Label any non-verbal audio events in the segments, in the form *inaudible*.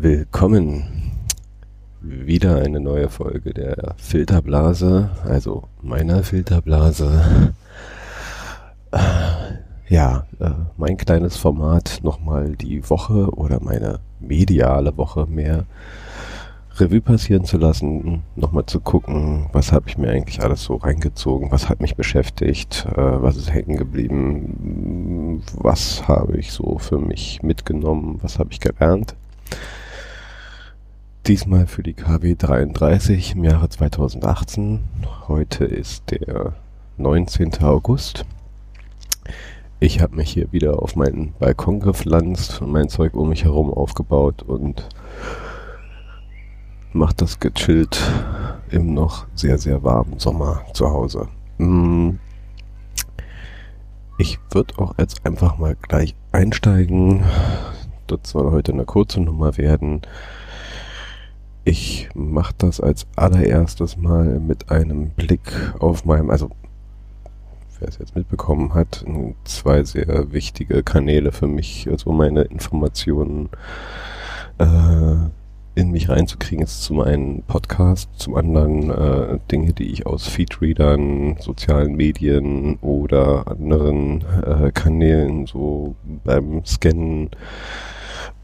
Willkommen. Wieder eine neue Folge der Filterblase, also meiner Filterblase. Ja, äh, mein kleines Format, nochmal die Woche oder meine mediale Woche mehr Revue passieren zu lassen, nochmal zu gucken, was habe ich mir eigentlich alles so reingezogen, was hat mich beschäftigt, äh, was ist hängen geblieben, was habe ich so für mich mitgenommen, was habe ich gelernt. Diesmal für die KW 33 im Jahre 2018. Heute ist der 19. August. Ich habe mich hier wieder auf meinen Balkon gepflanzt und mein Zeug um mich herum aufgebaut und macht das gechillt im noch sehr, sehr warmen Sommer zu Hause. Mm. Ich würde auch jetzt einfach mal gleich einsteigen. Das soll heute eine kurze Nummer werden. Ich mache das als allererstes mal mit einem Blick auf meinem, also wer es jetzt mitbekommen hat, zwei sehr wichtige Kanäle für mich, also meine Informationen äh, in mich reinzukriegen, ist zum einen Podcast, zum anderen äh, Dinge, die ich aus Feedreadern, sozialen Medien oder anderen äh, Kanälen so beim Scannen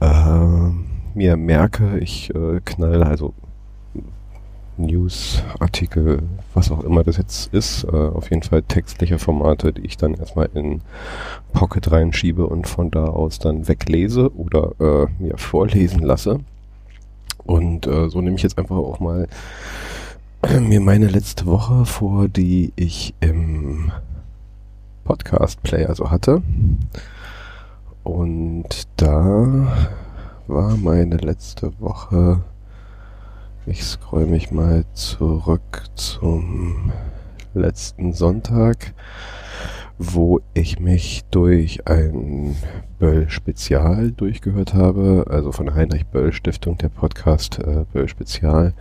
äh, mir merke. Ich äh, knall also News, Artikel, was auch immer das jetzt ist, äh, auf jeden Fall textliche Formate, die ich dann erstmal in Pocket reinschiebe und von da aus dann weglese oder äh, mir vorlesen lasse. Und äh, so nehme ich jetzt einfach auch mal äh, mir meine letzte Woche vor, die ich im Podcast-Player so hatte. Und da war meine letzte Woche. Ich scroll mich mal zurück zum letzten Sonntag wo ich mich durch ein Böll-Spezial durchgehört habe, also von Heinrich Böll Stiftung, der Podcast äh, Böll Spezial,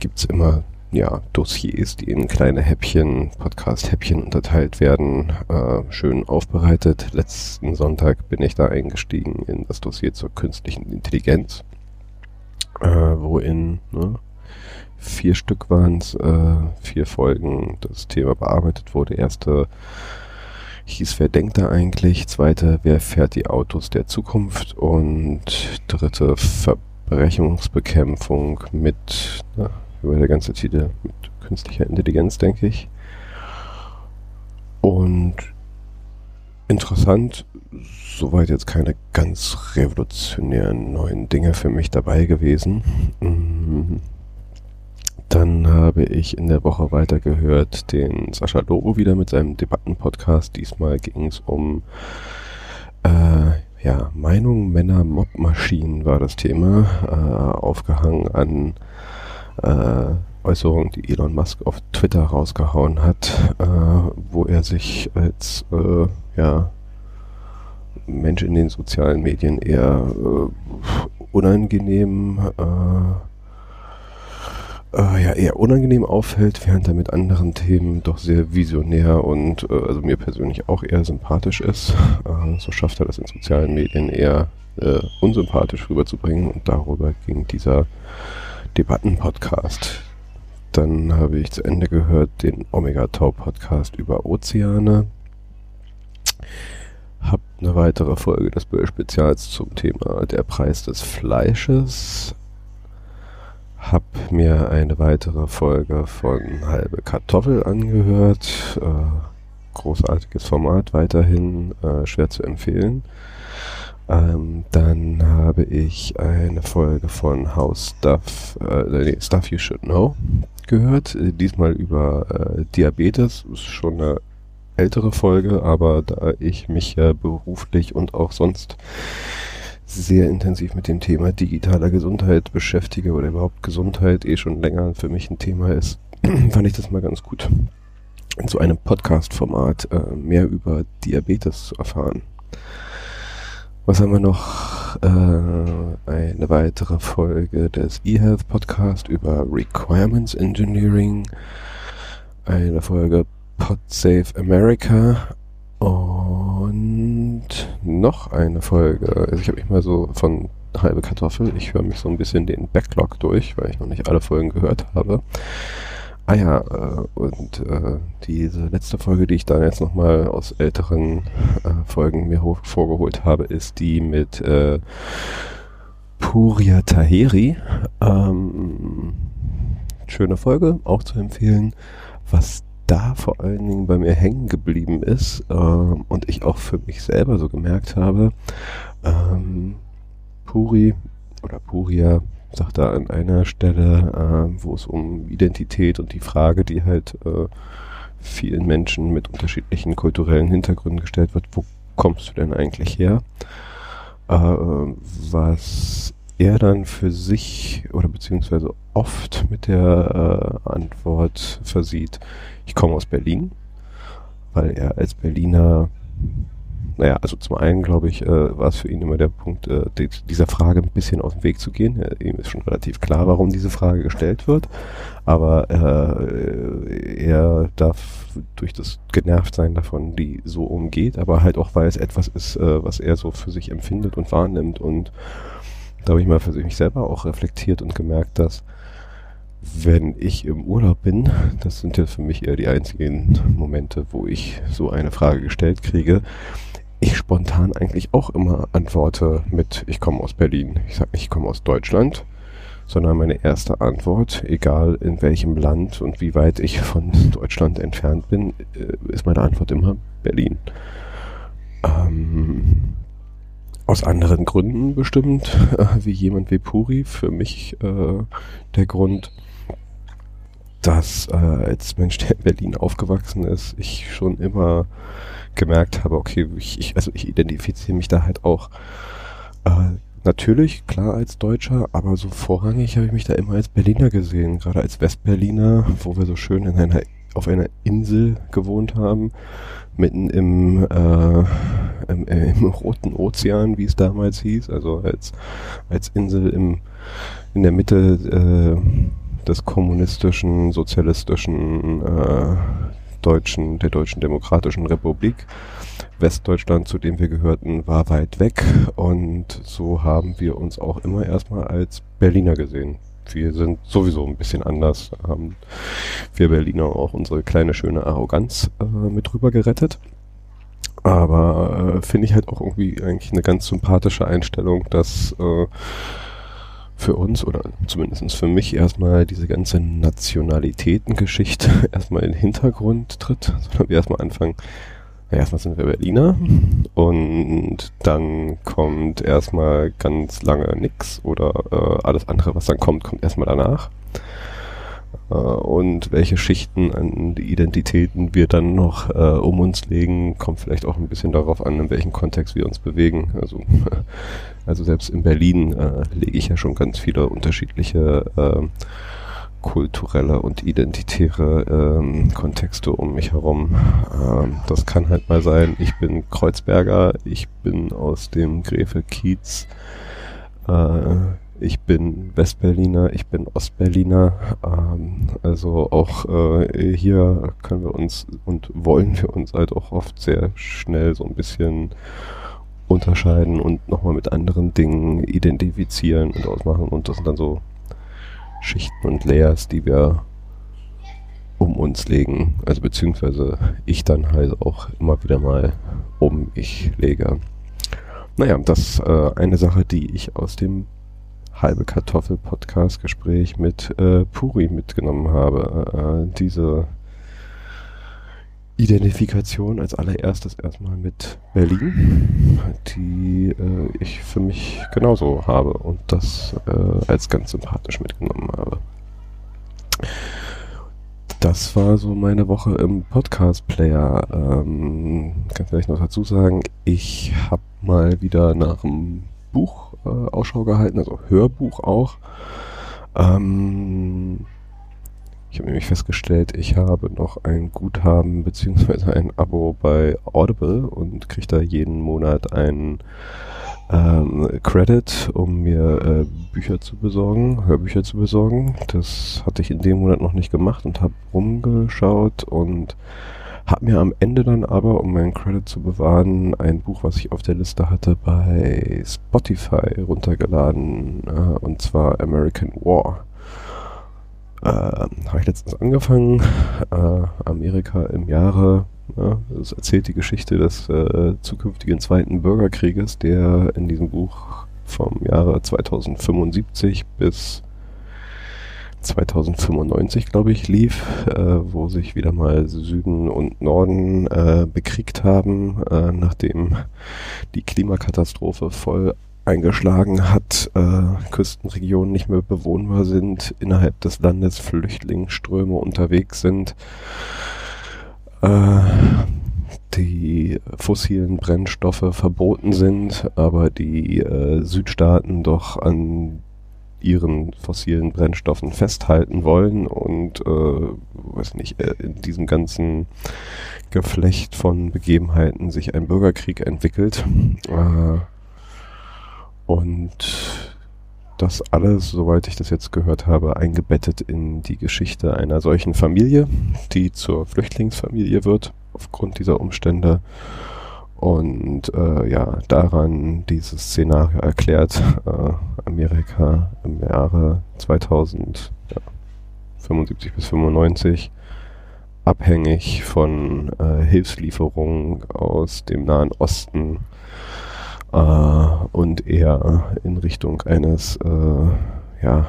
gibt's immer ja, Dossiers, die in kleine Häppchen, Podcast-Häppchen unterteilt werden, äh, schön aufbereitet. Letzten Sonntag bin ich da eingestiegen in das Dossier zur künstlichen Intelligenz, äh, wo in ne, vier Stück waren es, äh, vier Folgen das Thema bearbeitet wurde. Erste hieß Wer denkt da eigentlich? Zweite, wer fährt die Autos der Zukunft? Und dritte, Verbrechungsbekämpfung mit, na, über der ganze Titel, mit künstlicher Intelligenz, denke ich. Und interessant, soweit jetzt keine ganz revolutionären neuen Dinge für mich dabei gewesen. Mhm dann habe ich in der Woche weitergehört den Sascha Lobo wieder mit seinem Debattenpodcast. Diesmal ging es um äh, ja, Meinung Männer Mobmaschinen war das Thema, äh, aufgehangen an äh, Äußerungen, die Elon Musk auf Twitter rausgehauen hat, äh, wo er sich als äh, ja, Mensch in den sozialen Medien eher äh, unangenehm äh, äh, ja, eher unangenehm auffällt, während er mit anderen Themen doch sehr visionär und also mir persönlich auch eher sympathisch ist. So schafft er das in sozialen Medien eher unsympathisch rüberzubringen und darüber ging dieser Debattenpodcast. Dann habe ich zu Ende gehört den Omega Tau Podcast über Ozeane. Hab eine weitere Folge des Böll-Spezials zum Thema der Preis des Fleisches hab mir eine weitere Folge von Halbe Kartoffel angehört. Äh, großartiges Format, weiterhin äh, schwer zu empfehlen. Ähm, dann habe ich eine Folge von How Stuff, äh, nee, Stuff You Should Know gehört. Äh, diesmal über äh, Diabetes. Ist schon eine ältere Folge, aber da ich mich ja beruflich und auch sonst sehr intensiv mit dem Thema digitaler Gesundheit beschäftige oder überhaupt Gesundheit eh schon länger für mich ein Thema ist, *clears throat* fand ich das mal ganz gut, in so einem Podcast-Format äh, mehr über Diabetes zu erfahren. Was haben wir noch? Äh, eine weitere Folge des eHealth Podcast über Requirements Engineering. Eine Folge PodSafe America und noch eine Folge. Also ich habe mich mal so von halbe Kartoffel. Ich höre mich so ein bisschen den Backlog durch, weil ich noch nicht alle Folgen gehört habe. Ah ja, äh, und äh, diese letzte Folge, die ich dann jetzt nochmal aus älteren äh, Folgen mir vorgeholt habe, ist die mit äh, Puria Taheri. Ähm, schöne Folge, auch zu empfehlen. Was da vor allen Dingen bei mir hängen geblieben ist äh, und ich auch für mich selber so gemerkt habe, ähm, Puri oder Puria sagt da an einer Stelle, äh, wo es um Identität und die Frage, die halt äh, vielen Menschen mit unterschiedlichen kulturellen Hintergründen gestellt wird, wo kommst du denn eigentlich her? Äh, was er dann für sich oder beziehungsweise oft mit der äh, Antwort versieht, ich komme aus Berlin, weil er als Berliner naja, also zum einen, glaube ich, äh, war es für ihn immer der Punkt, äh, die, dieser Frage ein bisschen aus dem Weg zu gehen. Äh, ihm ist schon relativ klar, warum diese Frage gestellt wird. Aber äh, er darf durch das Genervtsein davon, die so umgeht, aber halt auch, weil es etwas ist, äh, was er so für sich empfindet und wahrnimmt. Und da habe ich mal für mich selber auch reflektiert und gemerkt, dass wenn ich im Urlaub bin, das sind ja für mich eher die einzigen Momente, wo ich so eine Frage gestellt kriege, ich spontan eigentlich auch immer antworte mit, ich komme aus Berlin. Ich sage nicht, ich komme aus Deutschland, sondern meine erste Antwort, egal in welchem Land und wie weit ich von Deutschland entfernt bin, äh, ist meine Antwort immer Berlin. Ähm, aus anderen Gründen bestimmt, äh, wie jemand wie Puri. Für mich äh, der Grund, dass äh, als Mensch, der in Berlin aufgewachsen ist, ich schon immer gemerkt habe, okay, ich, ich also ich identifiziere mich da halt auch äh, natürlich, klar als Deutscher, aber so vorrangig habe ich mich da immer als Berliner gesehen, gerade als Westberliner, wo wir so schön in einer auf einer Insel gewohnt haben, mitten im, äh, im, äh, im Roten Ozean, wie es damals hieß, also als als Insel im in der Mitte äh, des kommunistischen, sozialistischen äh, deutschen, der Deutschen Demokratischen Republik. Westdeutschland, zu dem wir gehörten, war weit weg und so haben wir uns auch immer erstmal als Berliner gesehen. Wir sind sowieso ein bisschen anders. Haben wir Berliner auch unsere kleine schöne Arroganz äh, mit rüber gerettet. Aber äh, finde ich halt auch irgendwie eigentlich eine ganz sympathische Einstellung, dass äh, für uns oder zumindest für mich erstmal diese ganze Nationalitätengeschichte *laughs* erstmal in den Hintergrund tritt, sondern wir erstmal anfangen, ja, erstmal sind wir Berliner und dann kommt erstmal ganz lange nix oder äh, alles andere, was dann kommt, kommt erstmal danach. Äh, und welche Schichten an Identitäten wir dann noch äh, um uns legen, kommt vielleicht auch ein bisschen darauf an, in welchem Kontext wir uns bewegen. Also, *laughs* also selbst in Berlin äh, lege ich ja schon ganz viele unterschiedliche äh, kulturelle und identitäre ähm, Kontexte um mich herum. Ähm, das kann halt mal sein, ich bin Kreuzberger, ich bin aus dem Gräfe-Kiez, äh, ich bin Westberliner, ich bin Ostberliner. Ähm, also auch äh, hier können wir uns und wollen wir uns halt auch oft sehr schnell so ein bisschen unterscheiden und nochmal mit anderen Dingen identifizieren und ausmachen. Und das sind dann so Schichten und Layers, die wir um uns legen. Also beziehungsweise ich dann halt auch immer wieder mal um ich lege. Naja, das ist äh, eine Sache, die ich aus dem halbe Kartoffel Podcast Gespräch mit äh, Puri mitgenommen habe. Äh, diese Identifikation als allererstes erstmal mit Berlin, die äh, ich für mich genauso habe und das äh, als ganz sympathisch mitgenommen habe. Das war so meine Woche im Podcast-Player. Ähm, kann vielleicht noch dazu sagen, ich habe mal wieder nach einem Buch äh, Ausschau gehalten, also Hörbuch auch. Ähm, ich habe nämlich festgestellt, ich habe noch ein Guthaben beziehungsweise ein Abo bei Audible und kriege da jeden Monat einen ähm, Credit, um mir äh, Bücher zu besorgen, Hörbücher zu besorgen. Das hatte ich in dem Monat noch nicht gemacht und habe rumgeschaut und Hab mir am Ende dann aber, um meinen Credit zu bewahren, ein Buch, was ich auf der Liste hatte, bei Spotify runtergeladen, äh, und zwar American War. Äh, Habe ich letztens angefangen, äh, Amerika im Jahre, ja, es erzählt die Geschichte des äh, zukünftigen Zweiten Bürgerkrieges, der in diesem Buch vom Jahre 2075 bis 2095, glaube ich, lief, äh, wo sich wieder mal Süden und Norden äh, bekriegt haben, äh, nachdem die Klimakatastrophe voll eingeschlagen hat, äh, Küstenregionen nicht mehr bewohnbar sind, innerhalb des Landes Flüchtlingsströme unterwegs sind, äh, die fossilen Brennstoffe verboten sind, aber die äh, Südstaaten doch an ihren fossilen Brennstoffen festhalten wollen und äh, weiß nicht, äh, in diesem ganzen Geflecht von Begebenheiten sich ein Bürgerkrieg entwickelt. Äh, und das alles, soweit ich das jetzt gehört habe, eingebettet in die Geschichte einer solchen Familie, die zur Flüchtlingsfamilie wird aufgrund dieser Umstände und äh, ja, daran dieses Szenario erklärt, äh, Amerika im Jahre 2000, ja, 75 bis 95, abhängig von äh, Hilfslieferungen aus dem Nahen Osten äh, und eher in Richtung eines, äh, ja,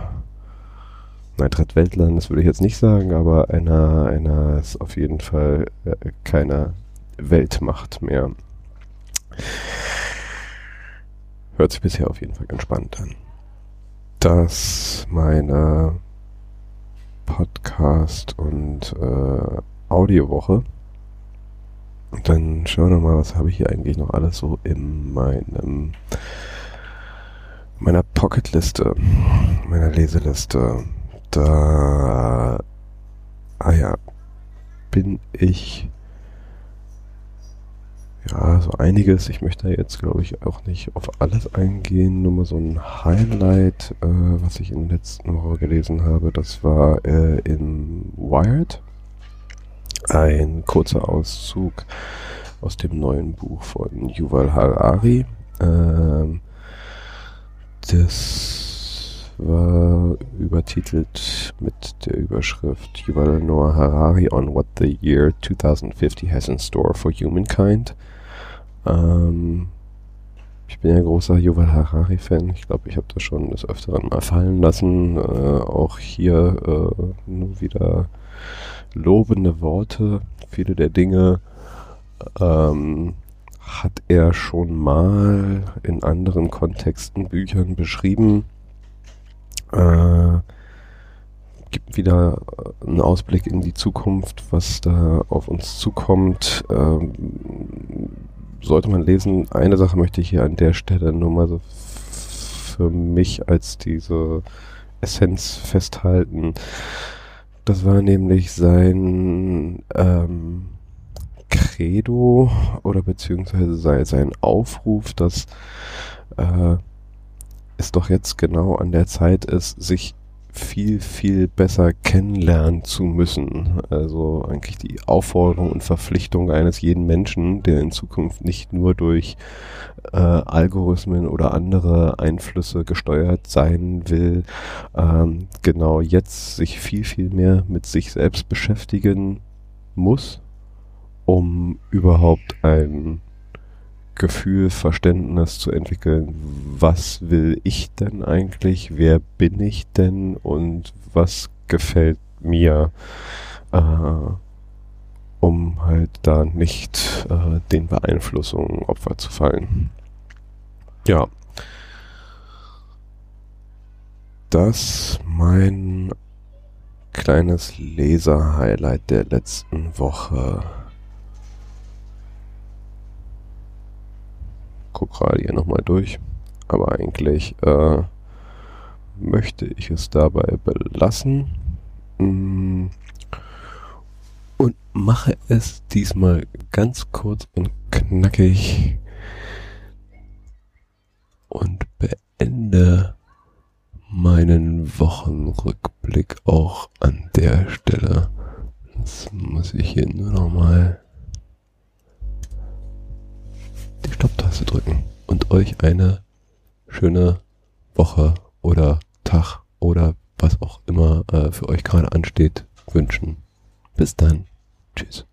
nein, Drittweltlandes würde ich jetzt nicht sagen, aber einer, einer ist auf jeden Fall äh, keine Weltmacht mehr. Hört sich bisher auf jeden Fall ganz spannend an. Dass meine Podcast- und äh, Audiowoche. Dann schauen wir mal, was habe ich hier eigentlich noch alles so in meinem meiner Pocketliste, meiner Leseliste. Da ah ja, bin ich ja, so einiges. Ich möchte jetzt, glaube ich, auch nicht auf alles eingehen. Nur mal so ein Highlight, äh, was ich in der letzten Woche gelesen habe. Das war äh, in Wired. Ein kurzer Auszug aus dem neuen Buch von Yuval Harari. Ähm, das war übertitelt mit der Überschrift Yuval Noah Harari on what the year 2050 has in store for humankind. Ähm, ich bin ja großer Yuval Harari-Fan. Ich glaube, ich habe das schon des Öfteren mal fallen lassen. Äh, auch hier äh, nur wieder lobende Worte. Viele der Dinge ähm, hat er schon mal in anderen Kontexten, Büchern beschrieben. Äh, gibt wieder einen Ausblick in die Zukunft, was da auf uns zukommt. Ähm, sollte man lesen. Eine Sache möchte ich hier an der Stelle nur mal so für mich als diese Essenz festhalten. Das war nämlich sein ähm, Credo oder beziehungsweise sein, Aufruf, dass äh, es doch jetzt genau an der Zeit ist, sich viel, viel besser kennenlernen zu müssen. Also eigentlich die Aufforderung und Verpflichtung eines jeden Menschen, der in Zukunft nicht nur durch äh, Algorithmen oder andere Einflüsse gesteuert sein will, ähm, genau jetzt sich viel, viel mehr mit sich selbst beschäftigen muss, um überhaupt ein Gefühl, Verständnis zu entwickeln, was will ich denn eigentlich, wer bin ich denn und was gefällt mir, äh, um halt da nicht äh, den Beeinflussungen Opfer zu fallen. Ja. Das mein kleines Leser-Highlight der letzten Woche. Gucke gerade hier nochmal durch. Aber eigentlich äh, möchte ich es dabei belassen. Mm. Und mache es diesmal ganz kurz und knackig. Und beende meinen Wochenrückblick auch an der Stelle. Jetzt muss ich hier nur nochmal Stopptaste drücken und euch eine schöne Woche oder Tag oder was auch immer äh, für euch gerade ansteht wünschen. Bis dann. Tschüss.